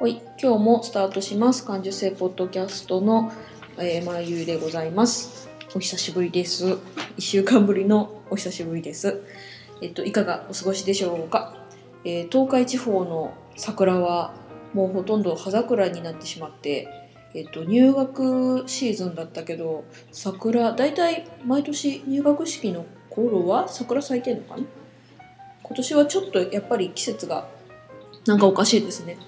はい、今日もスタートします。感受性ポッドキャストの、えー、まゆでございます。お久しぶりです。1週間ぶりのお久しぶりです。えっといかがお過ごしでしょうか、えー、東海地方の桜はもうほとんど葉桜になってしまってえっと、入学シーズンだったけど桜大体毎年入学式の頃は桜咲いてんのかな？今年はちょっとやっぱり季節がなんかおかしいですね。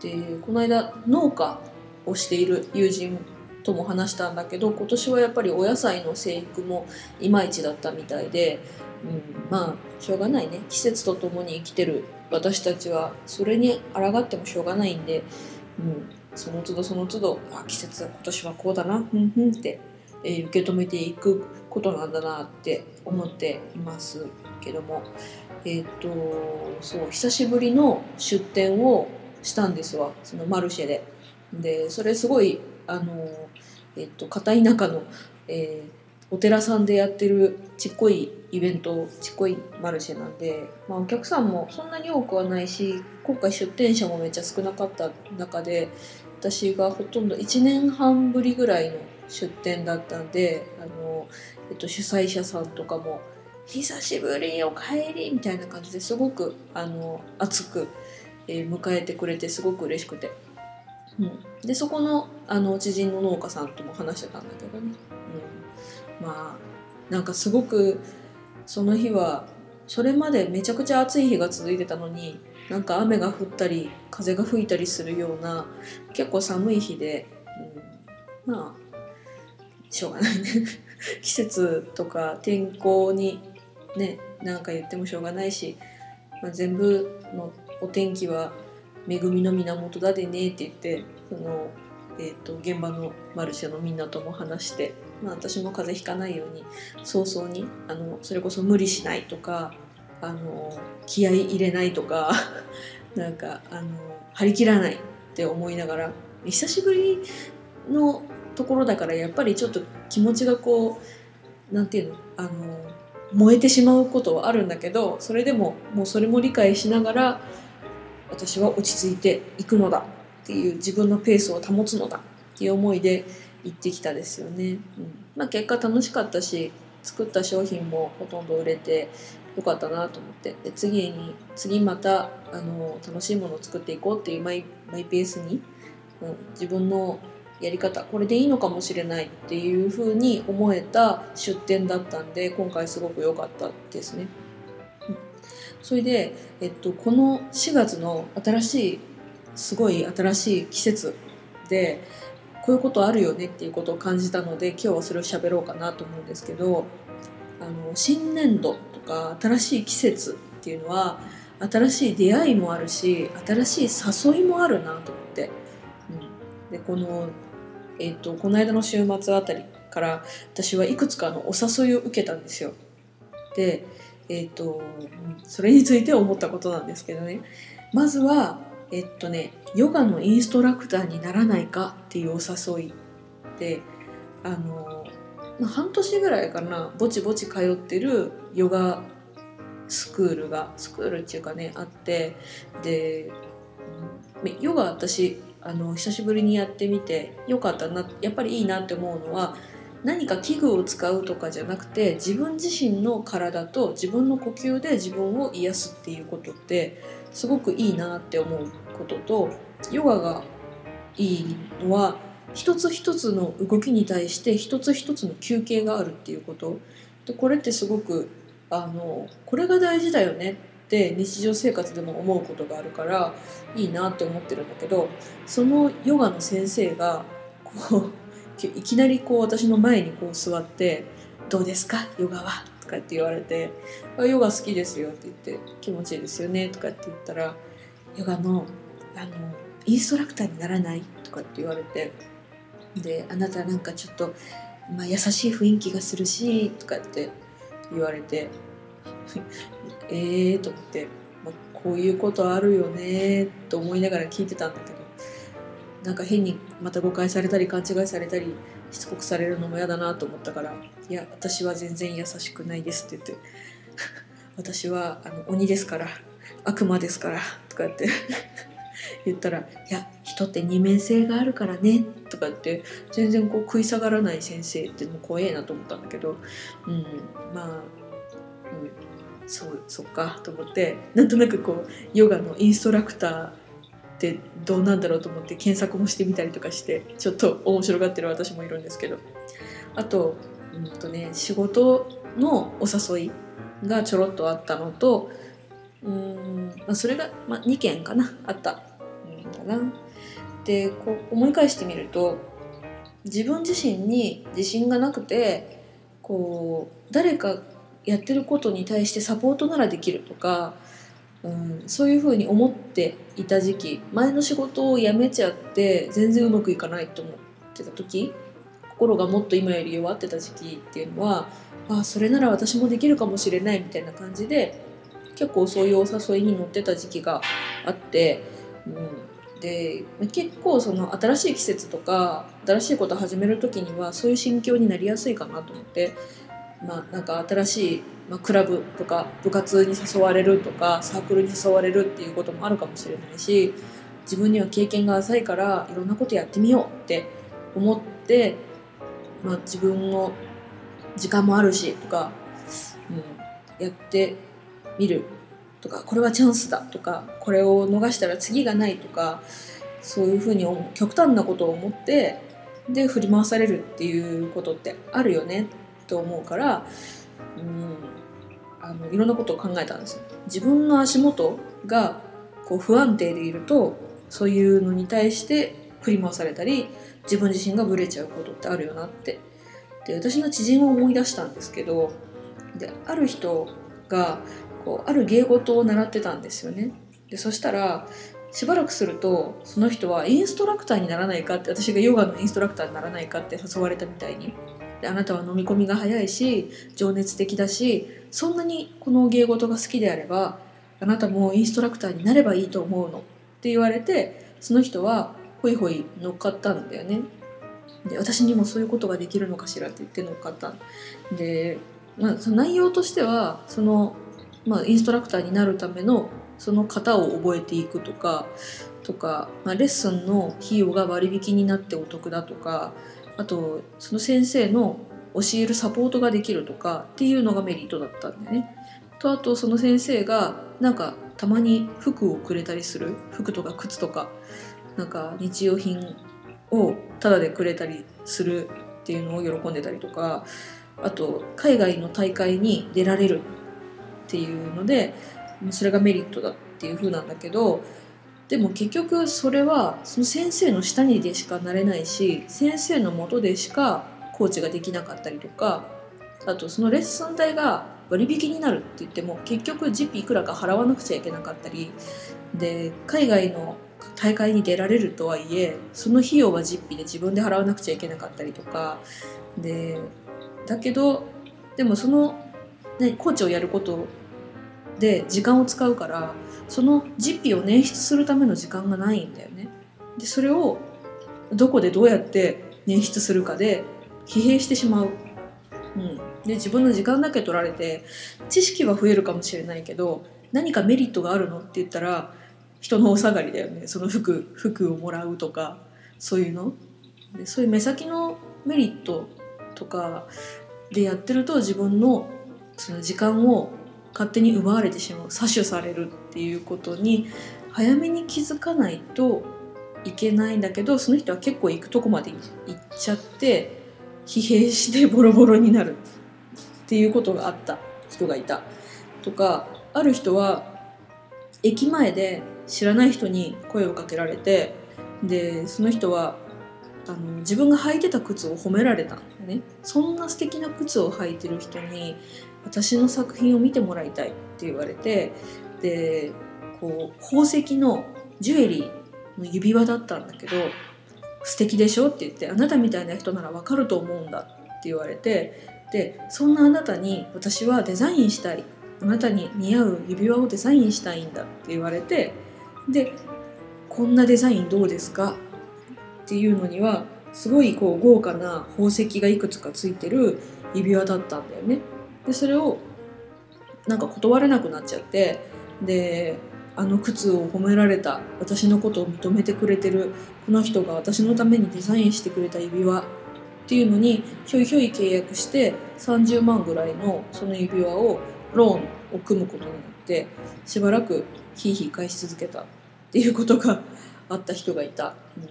でこの間農家をしている友人とも話したんだけど今年はやっぱりお野菜の生育もいまいちだったみたいで、うん、まあしょうがないね。季節とともに生きてる私たちはそれに抗ってもしょうがないんでうん、その都度その都度あ季節今年はこうだなふんふんって、えー、受け止めていくことなんだなって思っていますけども。えっ、とそう久しぶりの出店をしたんですわそのマルシェで。でそれすごいあのえっ、と片田舎の、えー、お寺さんでやってるちっこいイベントちっこいマルシェなんで、まあ、お客さんもそんなに多くはないし今回出店者もめっちゃ少なかった中で私がほとんど1年半ぶりぐらいの出店だったんであの、えっと、主催者さんとかも「久しぶりおかえり」みたいな感じですごくあの熱く、えー、迎えてくれてすごく嬉しくて。うん、でそこのあの知人の農家さんとも話してたんだけどね。うんまあなんかすごくその日はそれまでめちゃくちゃ暑い日が続いてたのになんか雨が降ったり風が吹いたりするような結構寒い日で、うん、まあしょうがないね 季節とか天候にねなんか言ってもしょうがないし、まあ、全部のお天気は恵みの源だでねって言ってその、えーと現場のマルシェのみんなとも話してまあ、私も風邪ひかないように早々にあのそれこそ無理しないとかあの気合い入れないとか なんかあの張り切らないって思いながら久しぶりのところだからやっぱりちょっと気持ちがこうなんていうのあの燃えてしまうことはあるんだけどそれでももうそれも理解しながら私は落ち着いていくのだっていう自分のペースを保つのだっていう思いで行ってきたですよね。うんまあ、結果楽しかったし作った商品もほとんど売れてよかったなと思ってで次に次またあの楽しいものを作っていこうっていうマイマイペースに、うん、自分のやり方これでいいのかもしれないっていうふうに思えた出店だったんで今回すごく良かったですね。それで、えっと、この4月の新しいすごい新しい季節でこういうことあるよねっていうことを感じたので今日はそれを喋ろうかなと思うんですけどあの新年度とか新しい季節っていうのは新しい出会いもあるし新しい誘いもあるなと思って、うん、でこの、えーと、この間の週末あたりから私はいくつかのお誘いを受けたんですよ。で、えーとそれについて思ったことなんですけどね。まずはえっとねヨガのインストラクターにならないかっていうお誘いであの、まあ、半年ぐらいかなぼちぼち通ってるヨガスクールがスクールっていうかねあってでヨガ私あの久しぶりにやってみてよかったなやっぱりいいなって思うのは何か器具を使うとかじゃなくて自分自身の体と自分の呼吸で自分を癒すっていうことってすごくいいなって思うこととヨガがいいのは一つ一つの動きに対して一つ一つの休憩があるっていうこと。でこれってすごくあのこれが大事だよねって日常生活でも思うことがあるからいいなって思ってるんだけどそのヨガの先生がこういきなりこう私の前にこう座って「どうですか？ヨガは」とかって言われて「ヨガ好きですよ」って言って「気持ちいいですよね」とかって言ったらヨガのあのインストラクターにならない？とかって言われてであなたなんかちょっと、まあ、優しい雰囲気がするしとかって言われて ええと思って、まあ、こういうことあるよね？と思いながら聞いてたんだけどなんか変にまた誤解されたり勘違いされたりしつこくされるのも嫌だなと思ったから「いや私は全然優しくないです」って言って「私はあの鬼ですから悪魔ですから」とかって 言ったら「いや人って二面性があるからね」とかって全然こう食い下がらない先生ってもう怖えなと思ったんだけど、うん、まあ、うん、そうそっかと思ってなんとなくこうヨガのインストラクターってどうなんだろうと思って検索もしてみたりとかしてちょっと面白がってる私もいるんですけどあと,、うんとね、仕事のお誘いがちょろっとあったのとうん、まあ、それが、まあ、2件かなあったんだな。でこう思い返してみると自分自身に自信がなくてこう誰かやってることに対してサポートならできるとか、うん、そういうふうに思っていた時期前の仕事を辞めちゃって全然うまくいかないと思ってた時心がもっと今より弱ってた時期っていうのはあそれなら私もできるかもしれないみたいな感じで結構そういうお誘いに乗ってた時期があって、うん、で結構その新しい季節とか新しいことを始める時にはそういう心境になりやすいかなと思ってまあなんか新しい、まあ、クラブとか部活に誘われるとかサークルに誘われるっていうこともあるかもしれないし自分には経験が浅いからいろんなことやってみようって思って、まあ、自分の時間もあるしとか、うん、やってみるとかこれはチャンスだとかこれを逃したら次がないとかそういうふうに極端なことを思ってで振り回されるっていうことってあるよね。と思うからうんあのいろんなことを考えたんですよ。自分の足元がこう不安定でいるとそういうのに対して振り回されたり自分自身がブレちゃうことってあるよなってで私の知人を思い出したんですけどである人がこうある芸事を習ってたんですよねでそしたらしばらくするとその人はインストラクターにならないかって私がヨガのインストラクターにならないかって誘われたみたいにであなたは飲み込みが早いし情熱的だしそんなにこの芸事が好きであればあなたもインストラクターになればいいと思うの。って言われてその人はホイホイ乗っかったんだよね。で私にもそういうことができるのかしらって言って乗っかったで、まあ、その内容としてはそのまあ、インストラクターになるためのその型を覚えていくとかとか、まあ、レッスンの費用が割引になってお得だとかあとその先生の教えるサポートができるとかっていうのがメリットだったんだよね。とあとその先生がなんかたまに服をくれたりする。服とか靴とか。なんか日用品をタダでくれたりするっていうのを喜んでたりとか。あと海外の大会に出られるっていうので。それがメリットだっていう風なんだけど。でも結局それはその先生の下にでしかなれないし先生のもとでしかコーチができなかったりとかあとそのレッスン代が割引になるって言っても結局実費いくらか払わなくちゃいけなかったりで海外の大会に出られるとはいえその費用は実費で自分で払わなくちゃいけなかったりとかでだけどでもその、ね、コーチをやることで時間を使うからその実費を捻出するための時間がないんだよね。でそれをどこでどうやって捻出するかで疲弊してしまう。うん、で自分の時間だけ取られて知識は増えるかもしれないけど何かメリットがあるのって言ったら人のお下がりだよね。その服服をもらうとかそういうの。でそういう目先のメリットとかでやってると自分のその時間を勝手に奪われてしまう。搾取される。っていうことに早めに気づかないといけないんだけどその人は結構行くとこまで行っちゃって疲弊してボロボロになるっていうことがあった。人がいた。とかある人は駅前で知らない人に声をかけられてでその人はあの自分が履いてた靴を褒められたんだよね。そんな素敵な靴を履いてる人に私の作品を見てもらいたいって言われてでこう宝石のジュエリーの指輪だったんだけど素敵でしょって言ってあなたみたいな人ならわかると思うんだって言われてでそんなあなたに私はデザインしたいあなたに似合う指輪をデザインしたいんだって言われてでこんなデザインどうですか？っていうのにはすごいこう豪華な宝石がいくつかついてる指輪だったんだよね。でそれをなんか断れなくなっちゃってであの靴を褒められた私のことを認めてくれてるこの人が私のためにデザインしてくれた指輪っていうのにひょいひょい契約して30万ぐらいのその指輪をローンを組むことになってしばらくひいひい返し続けたっていうことがあった人がいた、うん、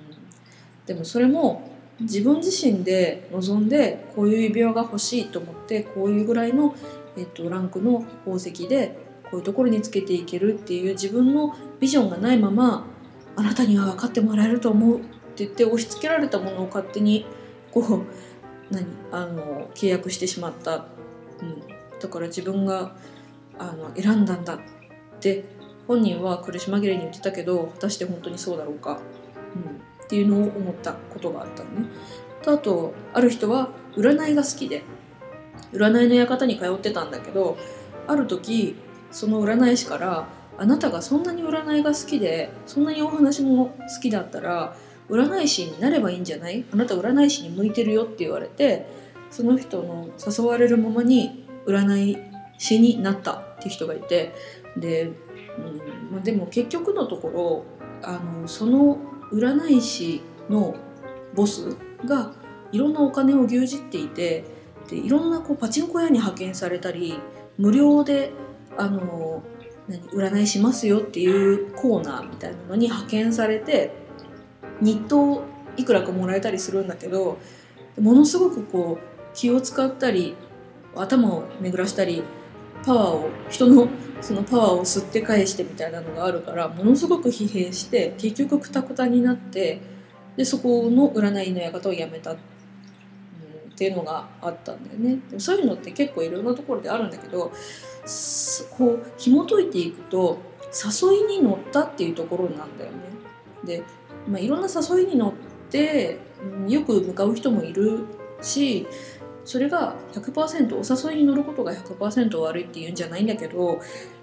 でもそれも自分自身で望んでこういう指輪が欲しいと思ってこういうぐらいの、えっと、ランクの宝石でこういうところにつけていけるっていう自分のビジョンがないままあなたには分かってもらえると思うって言って押し付けられたものを勝手にこう 何あの契約してしまった、うん、だから自分があの選んだんだって本人は苦し紛れに言ってたけど果たして本当にそうだろうか、うん、っていうのを思ったことがあったのね。とあとある人は占いが好きで。占いの館に通ってたんだけどある時その占い師から「あなたがそんなに占いが好きでそんなにお話も好きだったら占い師になればいいんじゃない？あなた占い師に向いてるよ」って言われてその人の誘われるままに占い師になったって人がいてで、うんまあ、でも結局のところあのその占い師のボスがいろんなお金を牛耳っていてでいろんなこうパチンコ屋に派遣されたり無料であの何占いしますよっていうコーナーみたいなのに派遣されて日当いくらかもらえたりするんだけどものすごくこう気を使ったり頭を巡らしたりパワーを人のそのパワーを吸って返してみたいなのがあるからものすごく疲弊して結局くたくたになってでそこの占いの館を辞めた、う、っていうのがあったんだよねでもそういうのって結構いろんなところであるんだけどこう紐解いていくと誘いに乗ったっていうところなんだよね。で、まあ、いろんな誘いに乗って、よく向かう人もいるしそれが100%お誘いに乗ることが100%悪いっていうんじゃないんだけど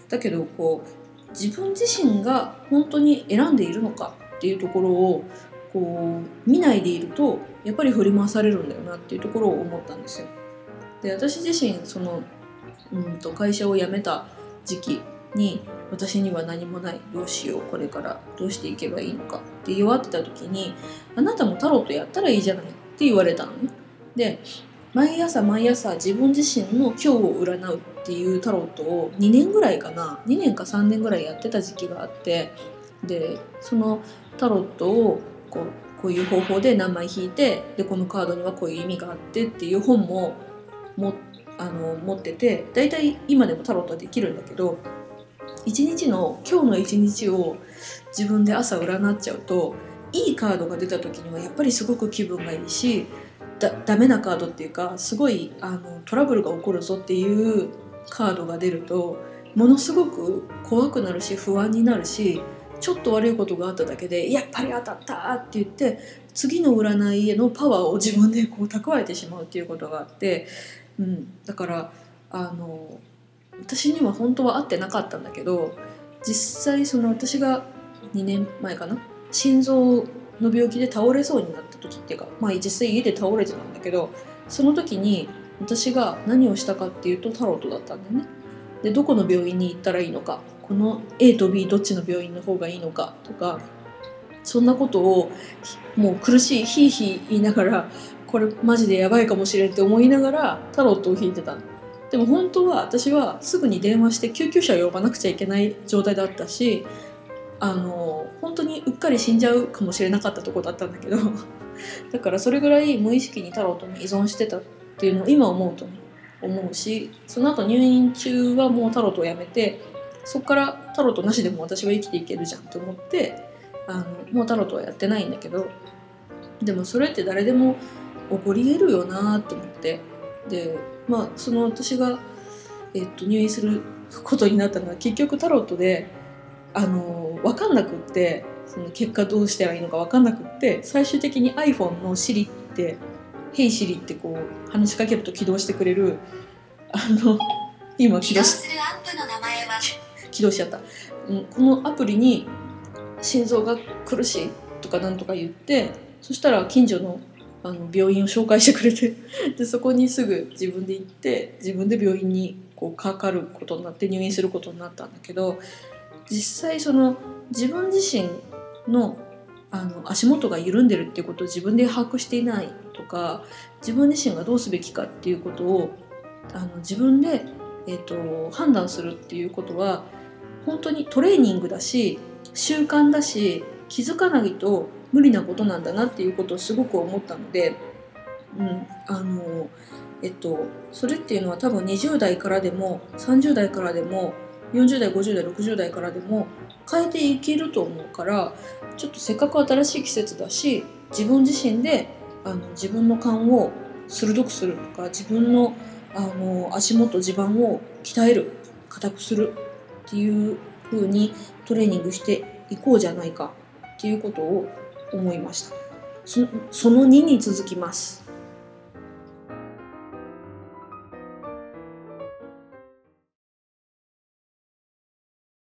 だけどこう自分自身が本当に選んでいるのかっていうところをこう見ないでいるとやっぱり振り回されるんだよなっていうところを思ったんですよ。で私自身そのうんと会社を辞めた時期に私には何もないどうしようこれからどうしていけばいいのかって弱ってた時にあなたもタロットやったらいいじゃないって言われたのね。で毎朝毎朝自分自身の今日を占うっていうタロットを2年ぐらいかな2年か3年ぐらいやってた時期があってでそのタロットをこうこういう方法で何枚引いてでこのカードにはこういう意味があってっていう本ももあの持ってて大体今でもタロットはできるんだけど一日の今日の一日を自分で朝占っちゃうといいカードが出た時にはやっぱりすごく気分がいいしだダメなカードっていうかすごいあのトラブルが起こるぞっていうカードが出るとものすごく怖くなるし不安になるしちょっと悪いことがあっただけでやっぱり当たったって言って次の占いへのパワーを自分でこう蓄えてしまうっていうことがあって、うん、だからあの私には本当は合ってなかったんだけど実際その私が2年前かな心臓の病気で倒れそうになった時っていうかまあ実際家で倒れてたんだけどその時に私が何をしたかっていうとタロットだったんだよね。でどこの病院に行ったらいいのかこの A と B どっちの病院の方がいいのかとかそんなことをもう苦しいヒーヒー言いながらこれマジでやばいかもしれんって思いながらタロットを引いてたの。でも本当は私はすぐに電話して救急車を呼ばなくちゃいけない状態だったしあの本当にうっかり死んじゃうかもしれなかったとこだったんだけど だからそれぐらい無意識にタロットに依存してたっていうのを今思うと思うしその後入院中はもうタロットをやめてそこからタロットなしでも私は生きていけるじゃんと思ってあのもうタロットはやってないんだけどでもそれって誰でも起こり得るよなと思ってでまあその私が、えっと、入院することになったのは結局タロットであの分かんなくってその結果どうしたらいいのか分かんなくって最終的に iPhone の Siri って「Hey Siri」ってこう話しかけると起動してくれるあの今起動しするアップの名前は起動しちゃった、うん、このアプリに「心臓が苦しい」とかなんとか言ってそしたら近所のあの病院を紹介してくれて でそこにすぐ自分で行って自分で病院にこうかかることになって入院することになったんだけど実際その自分自身のあの足元が緩んでるっていうことを自分で把握していないとか自分自身がどうすべきかっていうことをあの自分で、えー、と判断するっていうことは本当にトレーニングだし習慣だし気づかないと無理なことなんだなっていうことをすごく思ったので、うん、あのえっとそれっていうのは多分20代からでも30代からでも40代50代60代からでも変えていけると思うからちょっとせっかく新しい季節だし自分自身であの自分の勘を鋭くするとか自分のあの足元地盤を鍛える硬くするっていう風にトレーニングしていこうじゃないかっていうことを思いました。そその2に続きます。